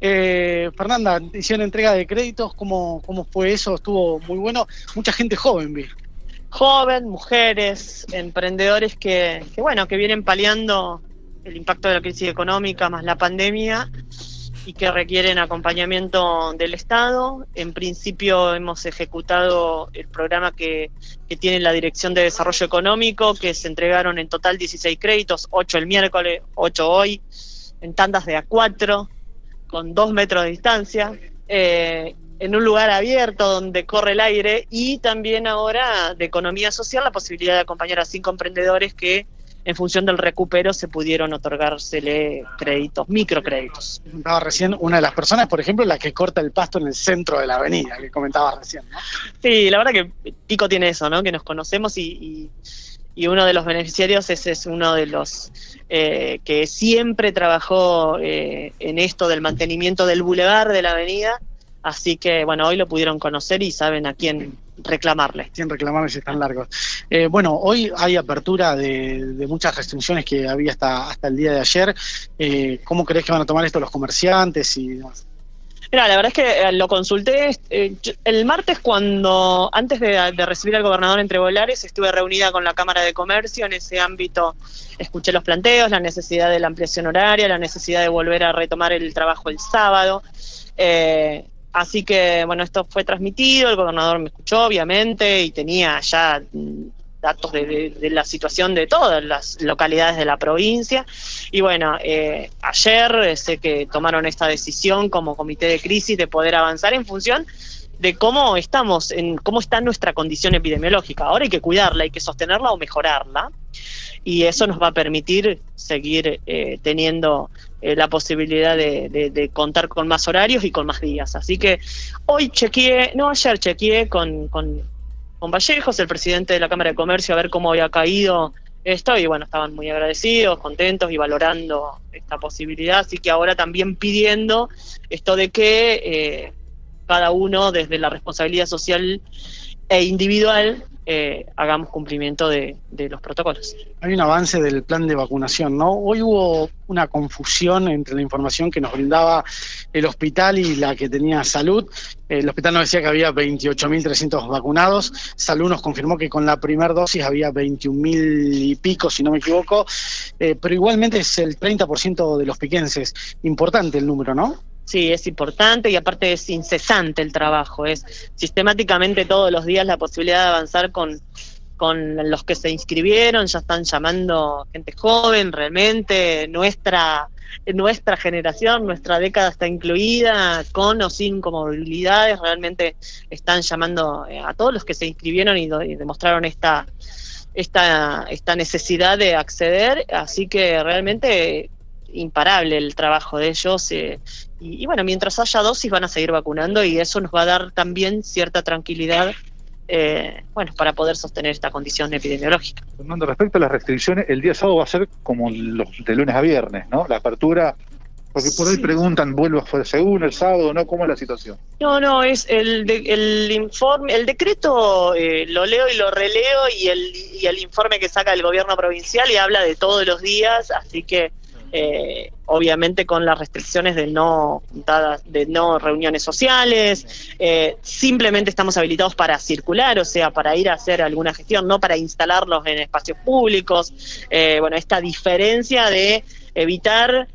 Eh, Fernanda, hicieron entrega de créditos, ¿cómo, ¿cómo fue eso? Estuvo muy bueno. Mucha gente joven, vi. Joven, mujeres, emprendedores que, que, bueno, que vienen paliando el impacto de la crisis económica más la pandemia y que requieren acompañamiento del Estado. En principio hemos ejecutado el programa que, que, tiene la Dirección de Desarrollo Económico, que se entregaron en total 16 créditos, 8 el miércoles, 8 hoy, en tandas de A4, con 2 metros de distancia. Eh, en un lugar abierto donde corre el aire y también ahora de economía social la posibilidad de acompañar a cinco emprendedores que en función del recupero se pudieron otorgársele créditos, microcréditos. Comentaba recién una de las personas, por ejemplo, la que corta el pasto en el centro de la avenida, que comentaba recién, ¿no? Sí, la verdad que Pico tiene eso, ¿no? Que nos conocemos y, y, y uno de los beneficiarios es, es uno de los eh, que siempre trabajó eh, en esto del mantenimiento del bulevar de la avenida. Así que, bueno, hoy lo pudieron conocer y saben a quién reclamarle. Sin reclamarle si están largos. Eh, bueno, hoy hay apertura de, de, muchas restricciones que había hasta, hasta el día de ayer. Eh, ¿Cómo crees que van a tomar esto los comerciantes y demás? Mira, la verdad es que eh, lo consulté el martes cuando, antes de, de, recibir al gobernador entre Volares, estuve reunida con la Cámara de Comercio. En ese ámbito escuché los planteos, la necesidad de la ampliación horaria, la necesidad de volver a retomar el trabajo el sábado. Eh, Así que, bueno, esto fue transmitido, el gobernador me escuchó, obviamente, y tenía ya datos de, de, la situación de todas las localidades de la provincia. Y bueno, eh, ayer eh, sé que tomaron esta decisión como comité de crisis de poder avanzar en función de cómo estamos, en cómo está nuestra condición epidemiológica. Ahora hay que cuidarla, hay que sostenerla o mejorarla. Y eso nos va a permitir seguir eh, teniendo eh, la posibilidad de, contar con más horarios y con más días. Así que hoy chequeé, no, ayer chequeé con, con Vallejos, el presidente de la Cámara de Comercio, a ver cómo había caído esto y bueno, estaban muy agradecidos, contentos y valorando esta posibilidad, así que ahora también pidiendo esto de que eh, cada uno desde la responsabilidad social e individual eh, hagamos cumplimiento de, los protocolos. Hay un avance del plan de vacunación, ¿no? Hoy hubo una confusión entre la información que nos brindaba el hospital y la que tenía salud. El hospital nos decía que había 28.300 vacunados. Salud nos confirmó que con la primera dosis había 21.000 y pico, si no me equivoco. Eh, pero igualmente es el 30% de los piquenses. Importante el número, ¿no? Sí, es importante y aparte es incesante el trabajo, es sistemáticamente todos los días la posibilidad de avanzar con, con los que se inscribieron, ya están llamando gente joven realmente, nuestra, nuestra generación, nuestra década está incluida, con o sin comorbilidades, realmente están llamando a todos los que se inscribieron y, y demostraron esta, esta, esta necesidad de acceder, así que realmente imparable el trabajo de ellos eh, y, y, bueno, mientras haya dosis van a seguir vacunando y eso nos va a dar también cierta tranquilidad eh, bueno, para poder sostener esta condición epidemiológica. Fernando, respecto a las restricciones, el día sábado va a ser como los de lunes a viernes, ¿no? La apertura porque por ahí preguntan, ¿vuelvo a según el sábado no? ¿Cómo es la situación? No, no, es el, de, el informe, el decreto eh, lo leo y lo releo y el, y el informe que saca el gobierno provincial y habla de todos los días, así que eh, obviamente con las restricciones de no de no reuniones sociales, eh, simplemente estamos habilitados para circular, o sea, para ir a hacer alguna gestión, no para instalarlos en espacios públicos. Eh, bueno, esta diferencia de evitar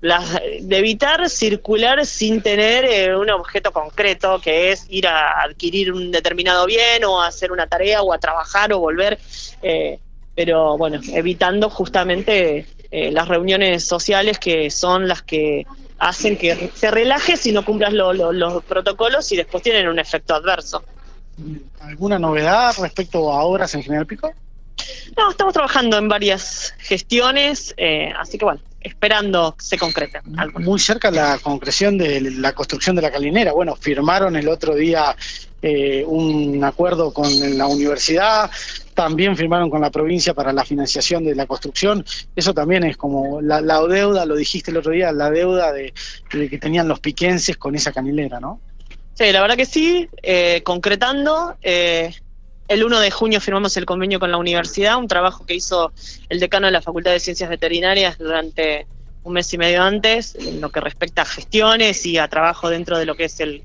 las, de evitar circular sin tener un objeto concreto, que es ir a adquirir un determinado bien o a hacer una tarea o a trabajar o volver. Pero bueno, evitando justamente eh, las reuniones sociales que son las que hacen que se relaje si no cumplas lo, lo, los protocolos y después tienen un efecto adverso. ¿Alguna novedad respecto a obras en General Pico? No, estamos trabajando en varias gestiones, eh, así que bueno, esperando se concrete. Algo. Muy cerca la concreción de la construcción de la calinera. Bueno, firmaron el otro día eh, un acuerdo con la universidad, también firmaron con la provincia para la financiación de la construcción. Eso también es como la, la deuda, lo dijiste el otro día, la deuda de, que tenían los piquenses con esa canilera, ¿no? Sí, la verdad que sí, eh, concretando. Eh, el 1 de junio firmamos el convenio con la universidad, un trabajo que hizo el decano de la Facultad de Ciencias Veterinarias durante un mes y medio antes, en lo que respecta a gestiones y a trabajo dentro de lo que es el,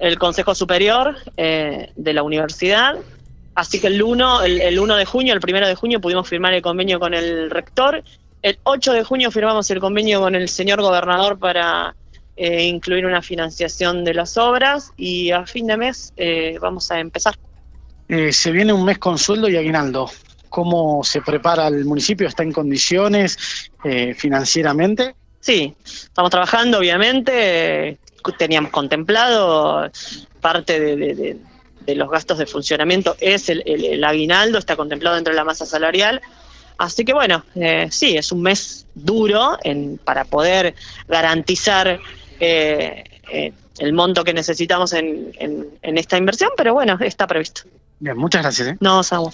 el Consejo Superior eh, de la universidad. Así que el 1, el, el 1 de junio, el 1 de junio pudimos firmar el convenio con el rector. El 8 de junio firmamos el convenio con el señor gobernador para eh, incluir una financiación de las obras y a fin de mes eh, vamos a empezar. Eh, se viene un mes con sueldo y aguinaldo. ¿Cómo se prepara el municipio? ¿Está en condiciones eh, financieramente? Sí, estamos trabajando, obviamente. Teníamos contemplado parte de, de, de, de los gastos de funcionamiento, es el, el, el, aguinaldo, está contemplado dentro de la masa salarial. Así que bueno, eh, sí, es un mes duro en, para poder garantizar eh, eh, el monto que necesitamos en, en, en, esta inversión, pero bueno, está previsto. Bien, muchas gracias. ¿eh? No, Samuel.